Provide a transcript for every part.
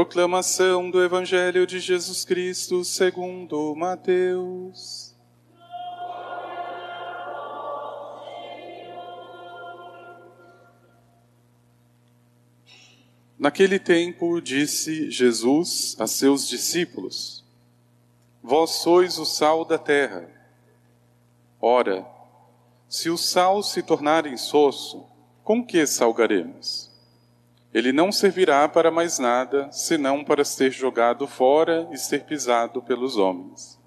Proclamação do Evangelho de Jesus Cristo segundo Mateus. Naquele tempo disse Jesus a seus discípulos: Vós sois o sal da terra. Ora, se o sal se tornar insosso, com que salgaremos? Ele não servirá para mais nada, senão para ser jogado fora e ser pisado pelos homens.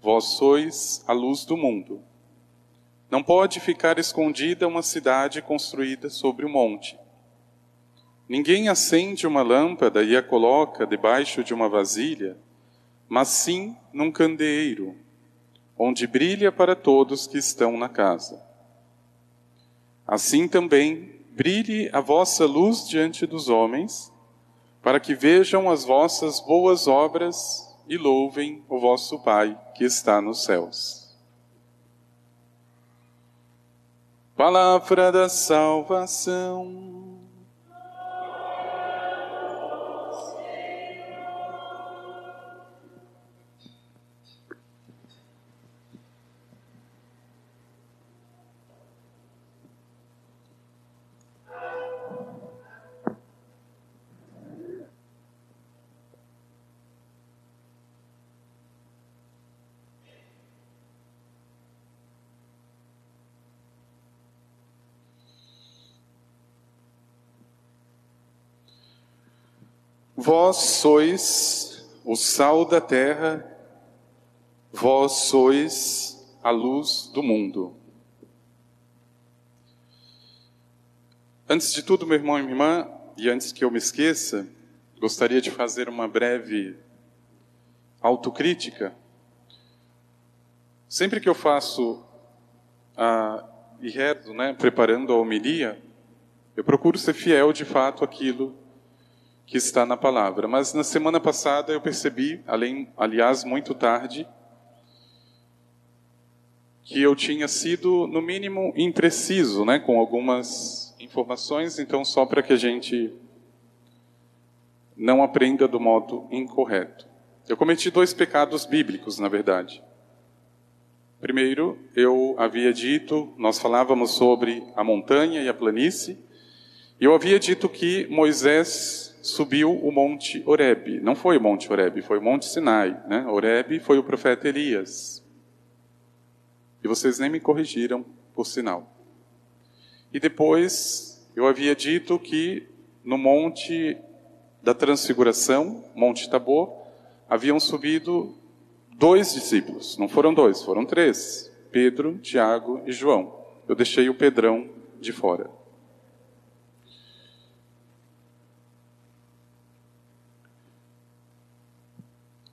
Vós sois a luz do mundo. Não pode ficar escondida uma cidade construída sobre um monte. Ninguém acende uma lâmpada e a coloca debaixo de uma vasilha, mas sim num candeeiro, onde brilha para todos que estão na casa. Assim também brilhe a vossa luz diante dos homens, para que vejam as vossas boas obras e louvem o vosso Pai que está nos céus. Palavra da salvação. Vós sois o sal da terra, vós sois a luz do mundo. Antes de tudo, meu irmão e minha irmã, e antes que eu me esqueça, gostaria de fazer uma breve autocrítica. Sempre que eu faço a e rezo, né, preparando a homilia, eu procuro ser fiel de fato àquilo que está na palavra. Mas na semana passada eu percebi, além, aliás, muito tarde, que eu tinha sido, no mínimo, impreciso, né, com algumas informações, então, só para que a gente não aprenda do modo incorreto. Eu cometi dois pecados bíblicos, na verdade. Primeiro, eu havia dito, nós falávamos sobre a montanha e a planície, e eu havia dito que Moisés subiu o Monte Oreb. Não foi o Monte Oreb, foi o Monte Sinai. Né? Foi o profeta Elias. E vocês nem me corrigiram, por sinal. E depois eu havia dito que no Monte da Transfiguração, Monte Tabor, haviam subido dois discípulos. Não foram dois, foram três: Pedro, Tiago e João. Eu deixei o Pedrão de fora.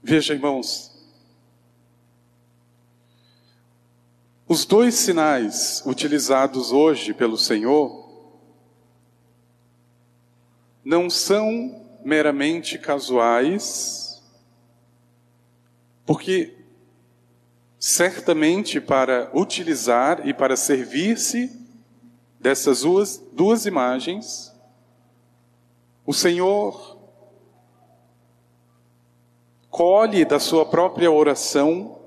Veja, irmãos, os dois sinais utilizados hoje pelo Senhor não são meramente casuais, porque certamente para utilizar e para servir-se dessas duas, duas imagens, o Senhor colhe da sua própria oração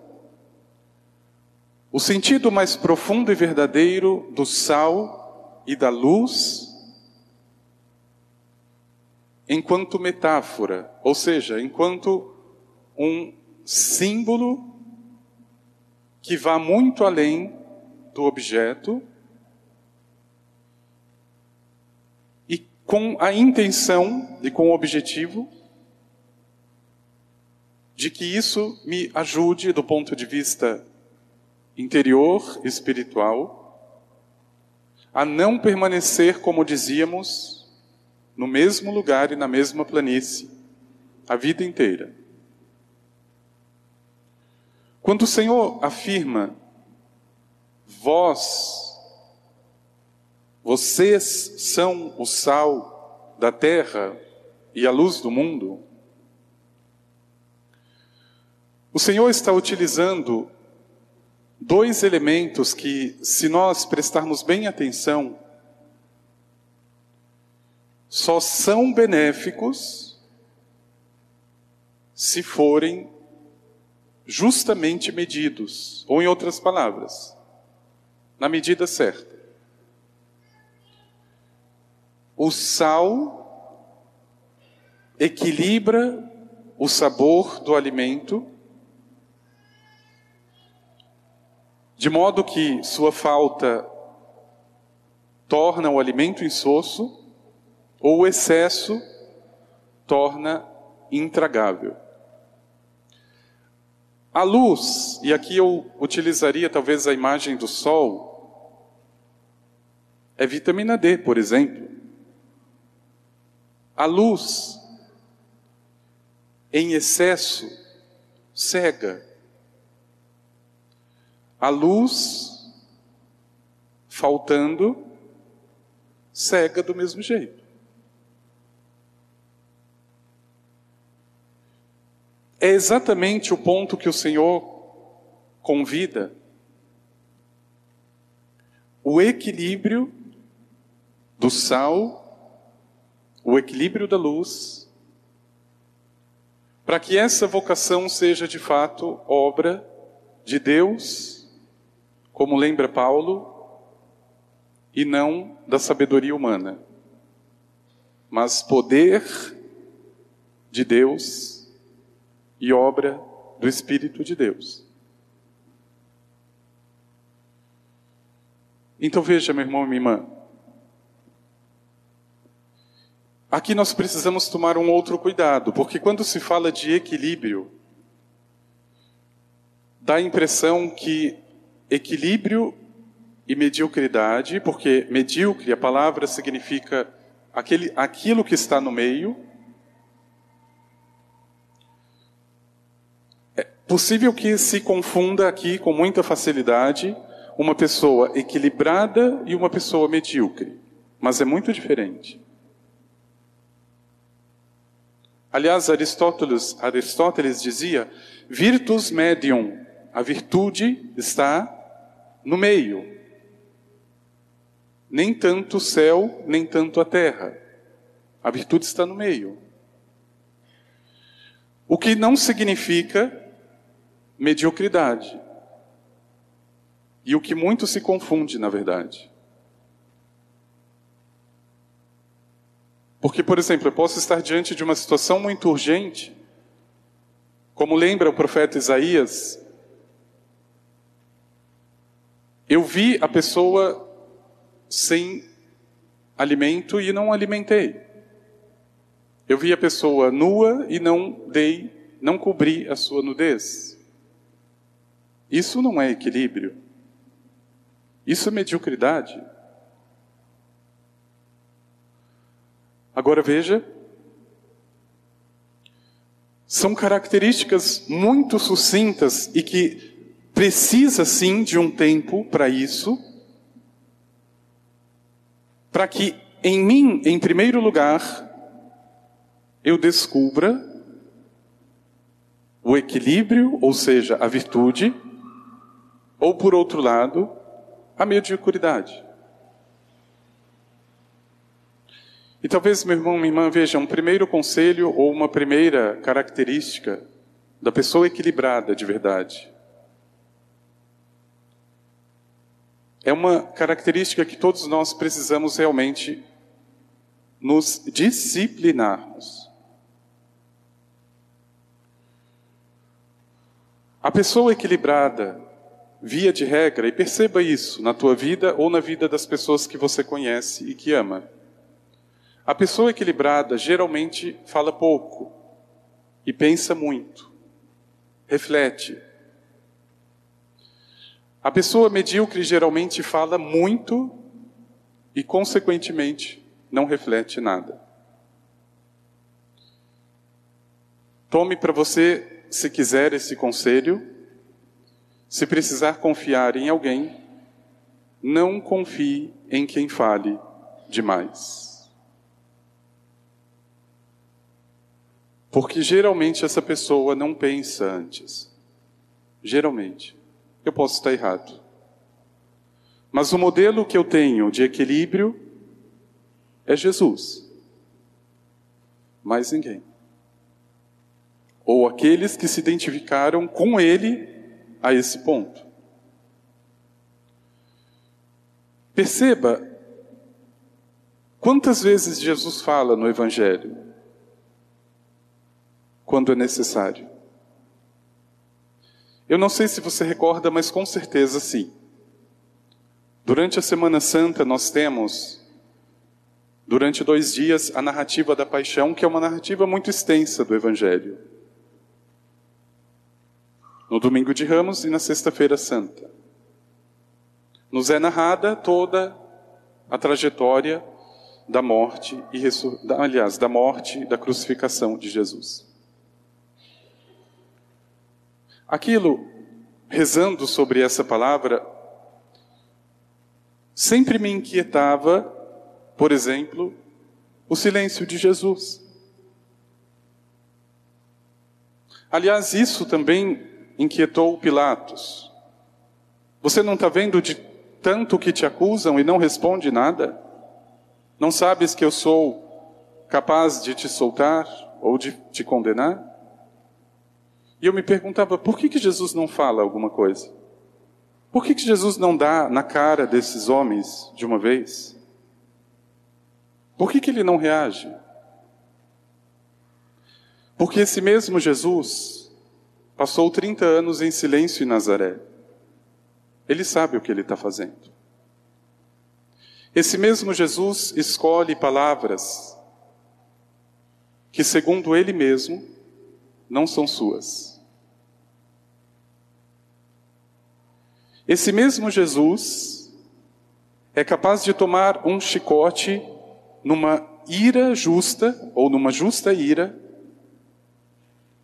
o sentido mais profundo e verdadeiro do sal e da luz enquanto metáfora, ou seja, enquanto um símbolo que vá muito além do objeto e com a intenção e com o objetivo de que isso me ajude do ponto de vista interior, espiritual, a não permanecer, como dizíamos, no mesmo lugar e na mesma planície a vida inteira. Quando o Senhor afirma, vós, vocês são o sal da terra e a luz do mundo, O Senhor está utilizando dois elementos que, se nós prestarmos bem atenção, só são benéficos se forem justamente medidos, ou em outras palavras, na medida certa. O sal equilibra o sabor do alimento, de modo que sua falta torna o alimento insosso, ou o excesso torna intragável. A luz, e aqui eu utilizaria talvez a imagem do sol, é vitamina D, por exemplo. A luz, em excesso, cega. A luz, faltando, cega do mesmo jeito. É exatamente o ponto que o Senhor convida. O equilíbrio do sal, o equilíbrio da luz, para que essa vocação seja de fato obra de Deus, como lembra Paulo, e não da sabedoria humana, mas poder de Deus e obra do Espírito de Deus. Então veja, meu irmão e minha irmã, aqui nós precisamos tomar um outro cuidado, porque quando se fala de equilíbrio, dá a impressão que equilíbrio e mediocridade, porque medíocre, a palavra significa aquele, aquilo que está no meio, Possível que se confunda aqui com muita facilidade uma pessoa equilibrada e uma pessoa medíocre, mas é muito diferente. Aliás, Aristóteles, Aristóteles dizia: virtus medium, a virtude está no meio. Nem tanto o céu, nem tanto a terra. A virtude está no meio. O que não significa mediocridade. E o que muito se confunde, na verdade. Porque, por exemplo, eu posso estar diante de uma situação muito urgente, como lembra o profeta Isaías. Eu vi a pessoa sem alimento e não alimentei. Eu vi a pessoa nua e não dei, não cobri a sua nudez. Isso não é equilíbrio. Isso é mediocridade. Agora veja, são características muito sucintas e que precisa sim de um tempo para isso, para que em mim, em primeiro lugar, eu descubra o equilíbrio, ou seja, a virtude, ou, por outro lado, a mediocridade. E talvez, meu irmão, minha irmã, veja, um primeiro conselho ou uma primeira característica da pessoa equilibrada de verdade. É uma característica que todos nós precisamos realmente nos disciplinarmos. A pessoa equilibrada, via de regra, e perceba isso na tua vida ou na vida das pessoas que você conhece e que ama. A pessoa equilibrada geralmente fala pouco e pensa muito, reflete. A pessoa medíocre geralmente fala muito e, consequentemente, não reflete nada. Tome para você, se quiser, esse conselho se precisar confiar em alguém, não confie em quem fale demais. Porque geralmente essa pessoa não pensa antes. Geralmente. Eu posso estar errado. Mas o modelo que eu tenho de equilíbrio é Jesus. Mais ninguém. ou aqueles que se identificaram com ele a esse ponto. Perceba quantas vezes Jesus fala no Evangelho quando é necessário. Eu não sei se você recorda, mas com certeza sim. Durante a Semana Santa, nós temos, durante dois dias, a narrativa da paixão, que é uma narrativa muito extensa do Evangelho. No domingo de Ramos e na Sexta-feira Santa. Nos é narrada toda a trajetória da morte e aliás, da morte e da crucificação de Jesus. Aquilo, rezando sobre essa palavra, sempre me inquietava, por exemplo, o silêncio de Jesus. Aliás, isso também inquietou Pilatos. Você não está vendo de tanto que te acusam e não responde nada? Não sabes que eu sou capaz de te soltar ou de te condenar? E eu me perguntava, por que, que Jesus não fala alguma coisa? Por que, que Jesus não dá na cara desses homens de uma vez? Por que, que ele não reage? Porque esse mesmo Jesus passou 30 anos em silêncio em Nazaré. Ele sabe o que ele está fazendo. Esse mesmo Jesus escolhe palavras que, segundo ele mesmo, não são suas. Esse mesmo Jesus é capaz de tomar um chicote numa ira justa, ou numa justa ira,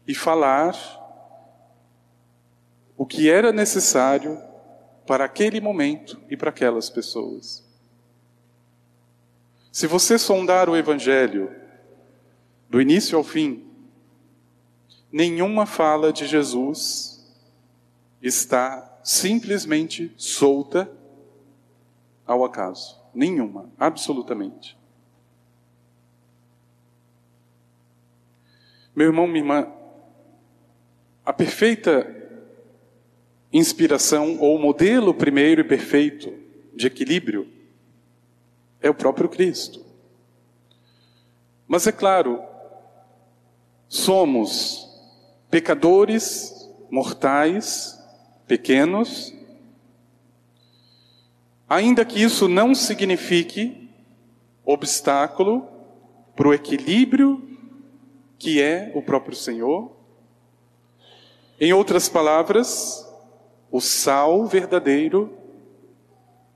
e falar o que era necessário para aquele momento e para aquelas pessoas. Se você sondar o Evangelho do início ao fim, nenhuma fala de Jesus está simplesmente solta ao acaso. Nenhuma, absolutamente. Meu irmão, minha irmã, a perfeita inspiração, ou modelo primeiro e perfeito de equilíbrio, é o próprio Cristo. Mas é claro, somos pecadores mortais pequenos, ainda que isso não signifique obstáculo para o equilíbrio que é o próprio Senhor. Em outras palavras, o sal verdadeiro,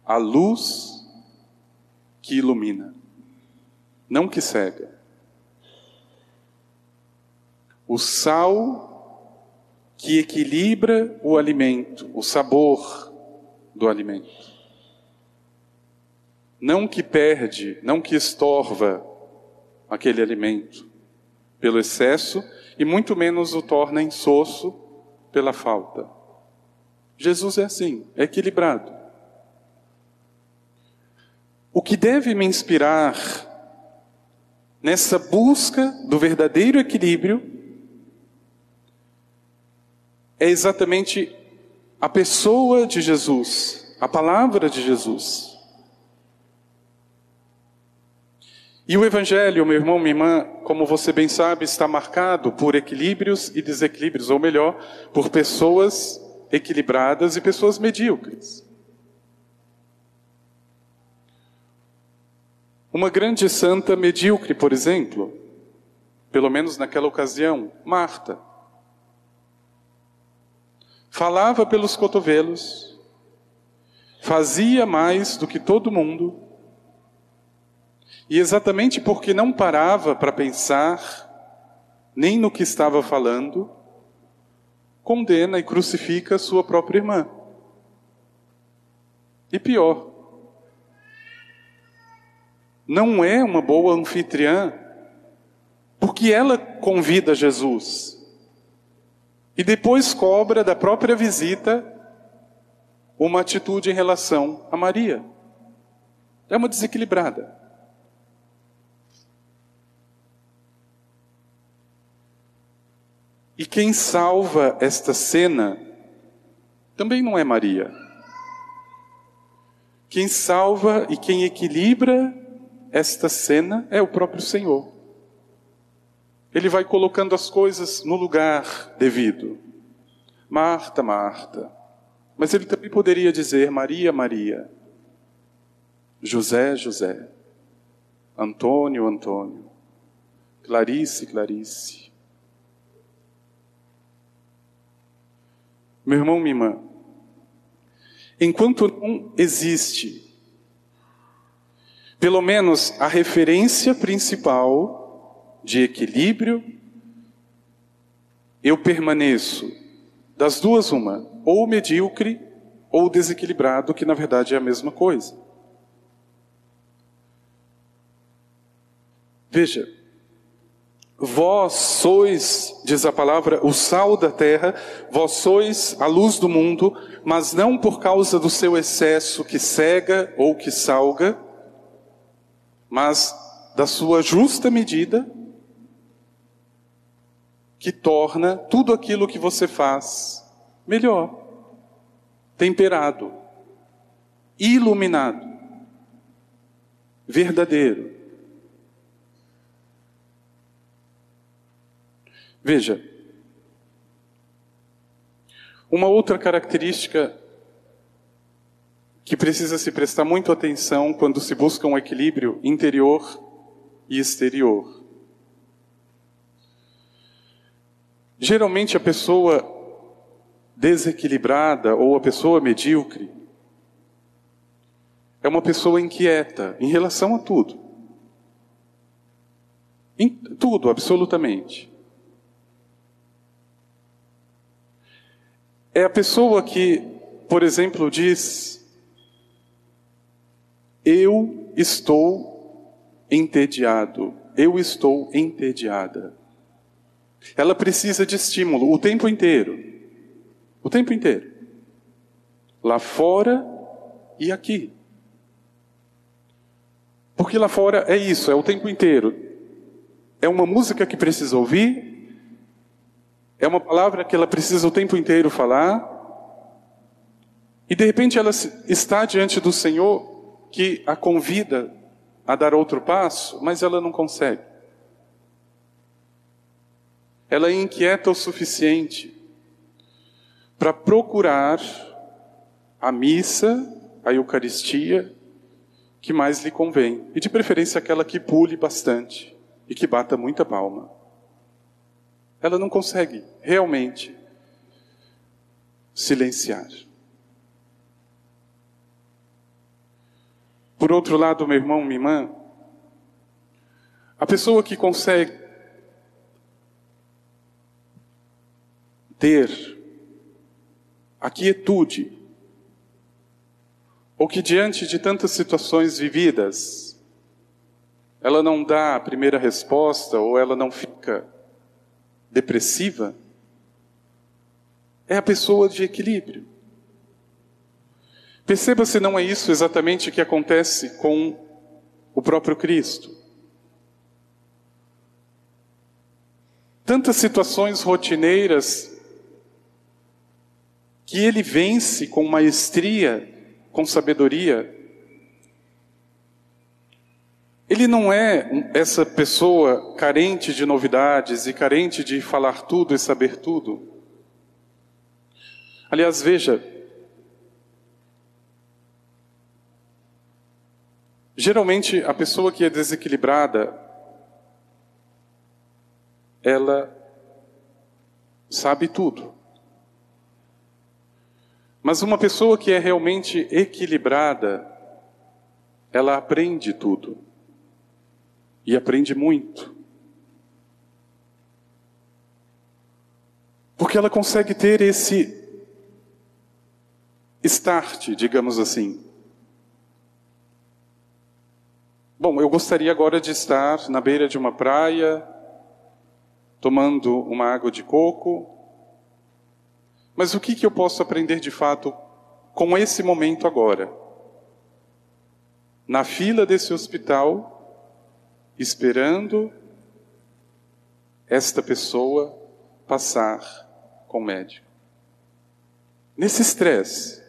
a luz que ilumina, não que cega. O sal que equilibra o alimento, o sabor do alimento. Não que perde, não que estorva aquele alimento pelo excesso e muito menos o torna insosso pela falta. Jesus é assim, é equilibrado. O que deve me inspirar nessa busca do verdadeiro equilíbrio é exatamente a pessoa de Jesus, a palavra de Jesus. E o Evangelho, meu irmão, minha irmã, como você bem sabe, está marcado por equilíbrios e desequilíbrios, ou melhor, por pessoas equilibradas e pessoas medíocres. Uma grande santa medíocre, por exemplo, pelo menos naquela ocasião, Marta falava pelos cotovelos, fazia mais do que todo mundo, e exatamente porque não parava para pensar nem no que estava falando, condena e crucifica sua própria irmã. E pior, não é uma boa anfitriã, porque ela convida Jesus e depois cobra da própria visita uma atitude em relação a Maria. É uma desequilibrada. E quem salva esta cena também não é Maria. Quem salva e quem equilibra esta cena é o próprio Senhor. Ele vai colocando as coisas no lugar devido. Marta, Marta. Mas ele também poderia dizer Maria, Maria. José, José. Antônio, Antônio. Clarice, Clarice. Meu irmão, minha irmã, enquanto não existe, pelo menos a referência principal de equilíbrio, eu permaneço das duas uma, ou medíocre ou desequilibrado, que na verdade é a mesma coisa. Veja, Vós sois, diz a palavra, o sal da terra, vós sois a luz do mundo, mas não por causa do seu excesso que cega ou que salga, mas da sua justa medida, que torna tudo aquilo que você faz melhor, temperado, iluminado, verdadeiro. Veja, uma outra característica que precisa se prestar muito atenção quando se busca um equilíbrio interior e exterior. Geralmente a pessoa desequilibrada ou a pessoa medíocre é uma pessoa inquieta em relação a tudo. Em tudo, absolutamente. É a pessoa que, por exemplo, diz: Eu estou entediado, eu estou entediada. Ela precisa de estímulo o tempo inteiro. O tempo inteiro. Lá fora e aqui. Porque lá fora é isso, é o tempo inteiro. É uma música que precisa ouvir, é uma palavra que ela precisa o tempo inteiro falar. E de repente ela está diante do Senhor que a convida a dar outro passo, mas ela não consegue. Ela é inquieta o suficiente para procurar a missa, a Eucaristia, que mais lhe convém. E de preferência aquela que pule bastante e que bata muita palma ela não consegue realmente silenciar. Por outro lado, meu irmão, minha irmã, a pessoa que consegue ter a quietude, ou que diante de tantas situações vividas, ela não dá a primeira resposta, ou ela não fica depressiva é a pessoa de equilíbrio. Perceba se não é isso exatamente que acontece com o próprio Cristo. Tantas situações rotineiras que ele vence com maestria, com sabedoria, ele não é essa pessoa carente de novidades e carente de falar tudo e saber tudo. Aliás, veja, geralmente a pessoa que é desequilibrada, ela sabe tudo. Mas uma pessoa que é realmente equilibrada, ela aprende tudo e aprende muito. Porque ela consegue ter esse start, digamos assim. Bom, eu gostaria agora de estar na beira de uma praia, tomando uma água de coco. Mas o que, que eu posso aprender de fato com esse momento agora? Na fila desse hospital, esperando esta pessoa passar com o médico. Nesse estresse,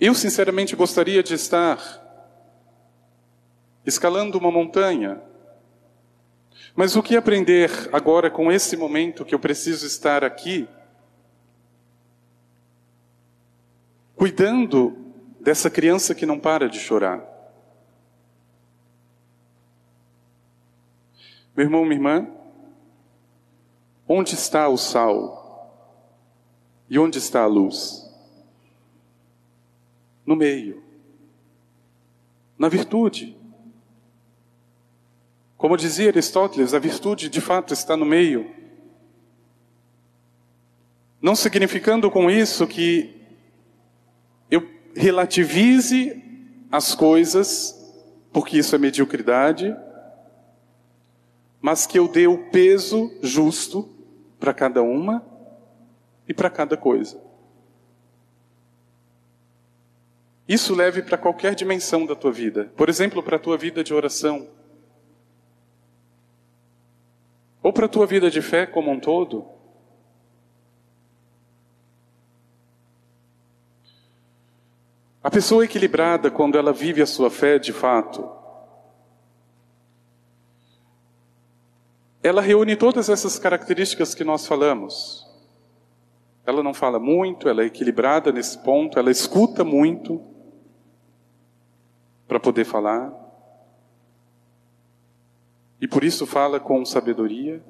eu sinceramente gostaria de estar escalando uma montanha, mas o que aprender agora com esse momento que eu preciso estar aqui, cuidando dessa criança que não para de chorar? Meu irmão, minha irmã, onde está o sal? E onde está a luz? No meio. Na virtude. Como dizia Aristóteles, a virtude de fato está no meio. Não significando com isso que eu relativize as coisas, porque isso é mediocridade, mas que eu dê o peso justo para cada uma e para cada coisa. Isso leve para qualquer dimensão da tua vida. Por exemplo, para a tua vida de oração. Ou para a tua vida de fé como um todo. A pessoa equilibrada, quando ela vive a sua fé de fato, ela reúne todas essas características que nós falamos. Ela não fala muito, ela é equilibrada nesse ponto, ela escuta muito para poder falar. E por isso fala com sabedoria.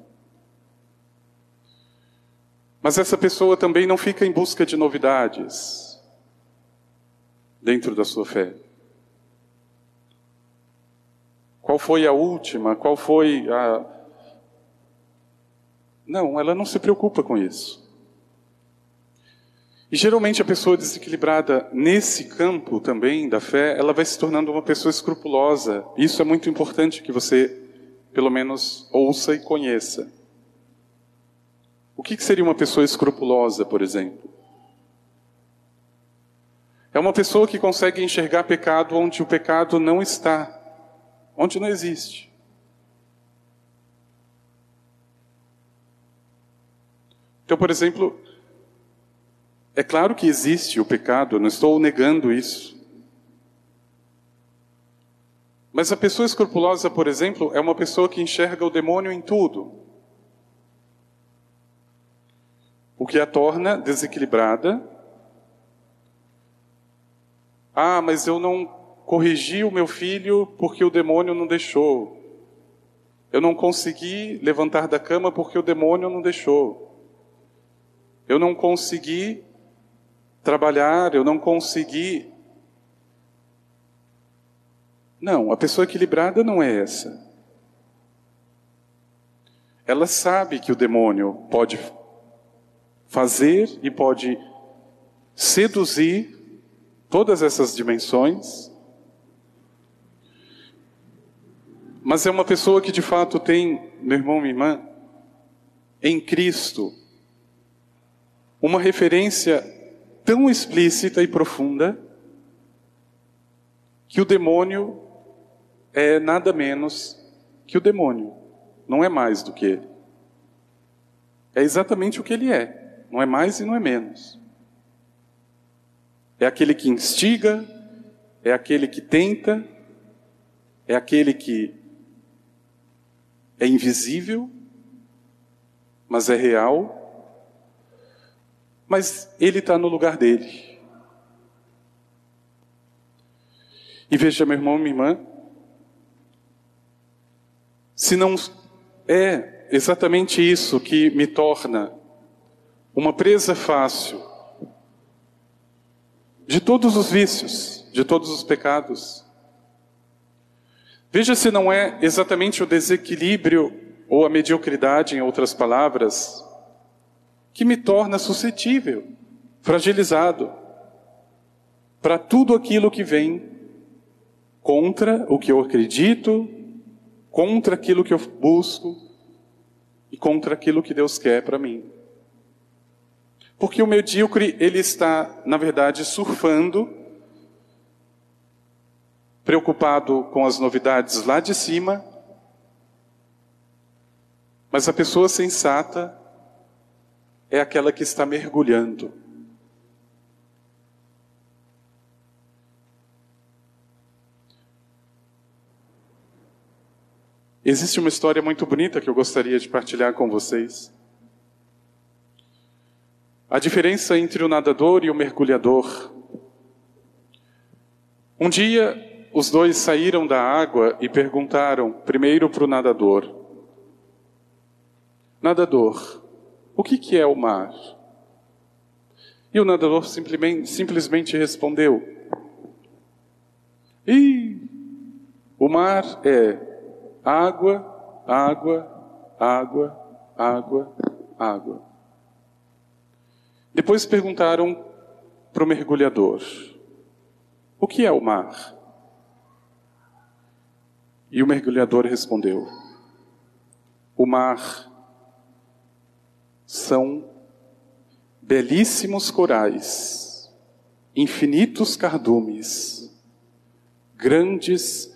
Mas essa pessoa também não fica em busca de novidades dentro da sua fé. Qual foi a última? Qual foi a, não, ela não se preocupa com isso. E geralmente a pessoa desequilibrada nesse campo também da fé, ela vai se tornando uma pessoa escrupulosa. Isso é muito importante que você, pelo menos, ouça e conheça. O que seria uma pessoa escrupulosa, por exemplo? É uma pessoa que consegue enxergar pecado onde o pecado não está, onde não existe. Então, por exemplo, é claro que existe o pecado, não estou negando isso. Mas a pessoa escrupulosa, por exemplo, é uma pessoa que enxerga o demônio em tudo. O que a torna desequilibrada. Ah, mas eu não corrigi o meu filho porque o demônio não deixou. Eu não consegui levantar da cama porque o demônio não deixou. Eu não consegui trabalhar, eu não consegui. Não, a pessoa equilibrada não é essa. Ela sabe que o demônio pode fazer e pode seduzir todas essas dimensões, mas é uma pessoa que de fato tem, meu irmão, minha irmã, em Cristo, uma referência tão explícita e profunda que o demônio é nada menos que o demônio, não é mais do que ele. É exatamente o que ele é, não é mais e não é menos. É aquele que instiga, é aquele que tenta, é aquele que é invisível, mas é real mas ele está no lugar dele. E veja, meu irmão, minha irmã, se não é exatamente isso que me torna uma presa fácil de todos os vícios, de todos os pecados. Veja se não é exatamente o desequilíbrio ou a mediocridade, em outras palavras, que me torna suscetível, fragilizado para tudo aquilo que vem contra o que eu acredito, contra aquilo que eu busco e contra aquilo que Deus quer para mim. Porque o medíocre, ele está, na verdade, surfando, preocupado com as novidades lá de cima, Mas a pessoa sensata é aquela que está mergulhando. Existe uma história muito bonita que eu gostaria de partilhar com vocês. A diferença entre o nadador e o mergulhador. Um dia, os dois saíram da água e perguntaram primeiro para o nadador: Nadador, o que, que é o mar? E o nadador simplesmente, simplesmente respondeu: E o mar é Água, água, água, água, água. Depois perguntaram para o mergulhador: O que é o mar? E o mergulhador respondeu: O mar são belíssimos corais, infinitos cardumes, grandes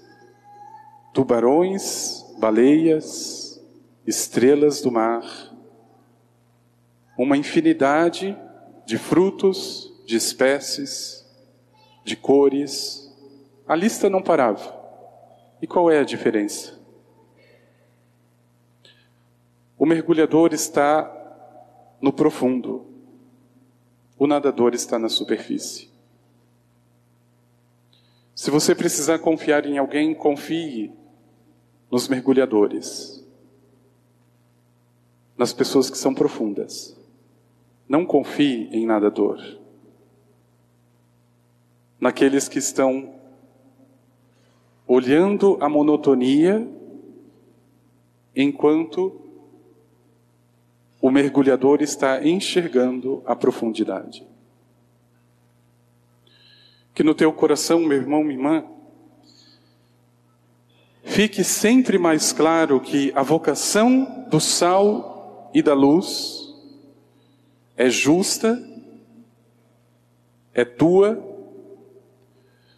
tubarões, baleias, estrelas do mar, uma infinidade de frutos, de espécies, de cores. A lista não parava. E qual é a diferença? O mergulhador está no profundo, o nadador está na superfície. Se você precisar confiar em alguém, confie nos mergulhadores, nas pessoas que são profundas. Não confie em nadador. Naqueles que estão olhando a monotonia enquanto o mergulhador está enxergando a profundidade. Que no teu coração, meu irmão, minha irmã, fique sempre mais claro que a vocação do sal e da luz é justa, é tua,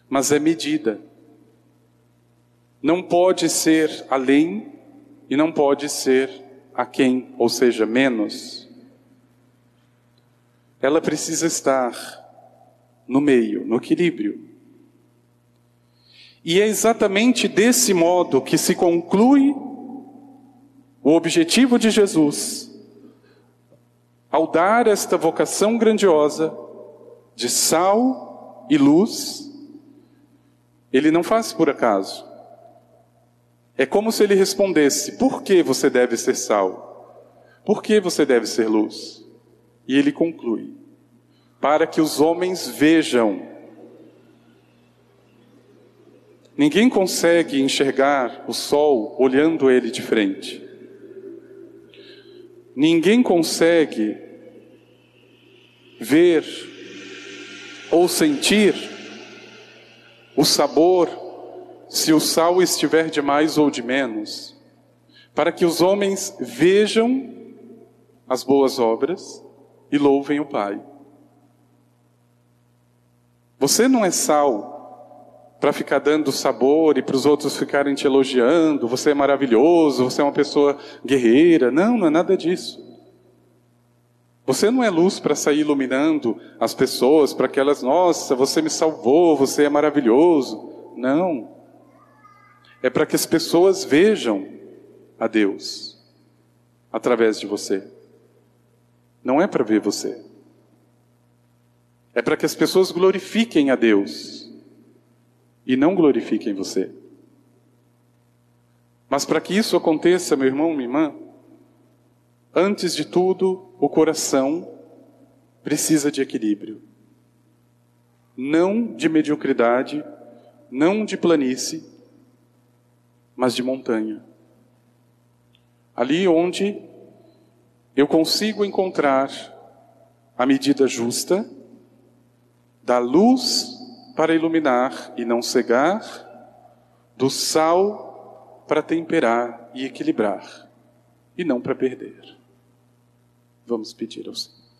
mas é medida. Não pode ser além e não pode ser a quem, ou seja, menos. Ela precisa estar no meio, no equilíbrio. E é exatamente desse modo que se conclui o objetivo de Jesus ao dar esta vocação grandiosa de sal e luz. Ele não faz por acaso. É como se ele respondesse: Por que você deve ser sal? Por que você deve ser luz? E ele conclui: Para que os homens vejam Ninguém consegue enxergar o sol olhando ele de frente. Ninguém consegue ver ou sentir o sabor se o sal estiver de mais ou de menos, para que os homens vejam as boas obras e louvem o Pai. Você não é sal para ficar dando sabor e para os outros ficarem te elogiando, você é maravilhoso, você é uma pessoa guerreira. Não, não é nada disso. Você não é luz para sair iluminando as pessoas, para que elas, nossa, você me salvou, você é maravilhoso. Não. É para que as pessoas vejam a Deus através de você. Não é para ver você. É para que as pessoas glorifiquem a Deus e não glorifiquem você. Mas para que isso aconteça, meu irmão, minha irmã, antes de tudo, o coração precisa de equilíbrio. Não de mediocridade, não de planície, mas de montanha. Ali onde eu consigo encontrar a medida justa da luz para iluminar e não cegar, do sal para temperar e equilibrar, e não para perder. Vamos pedir ao Senhor.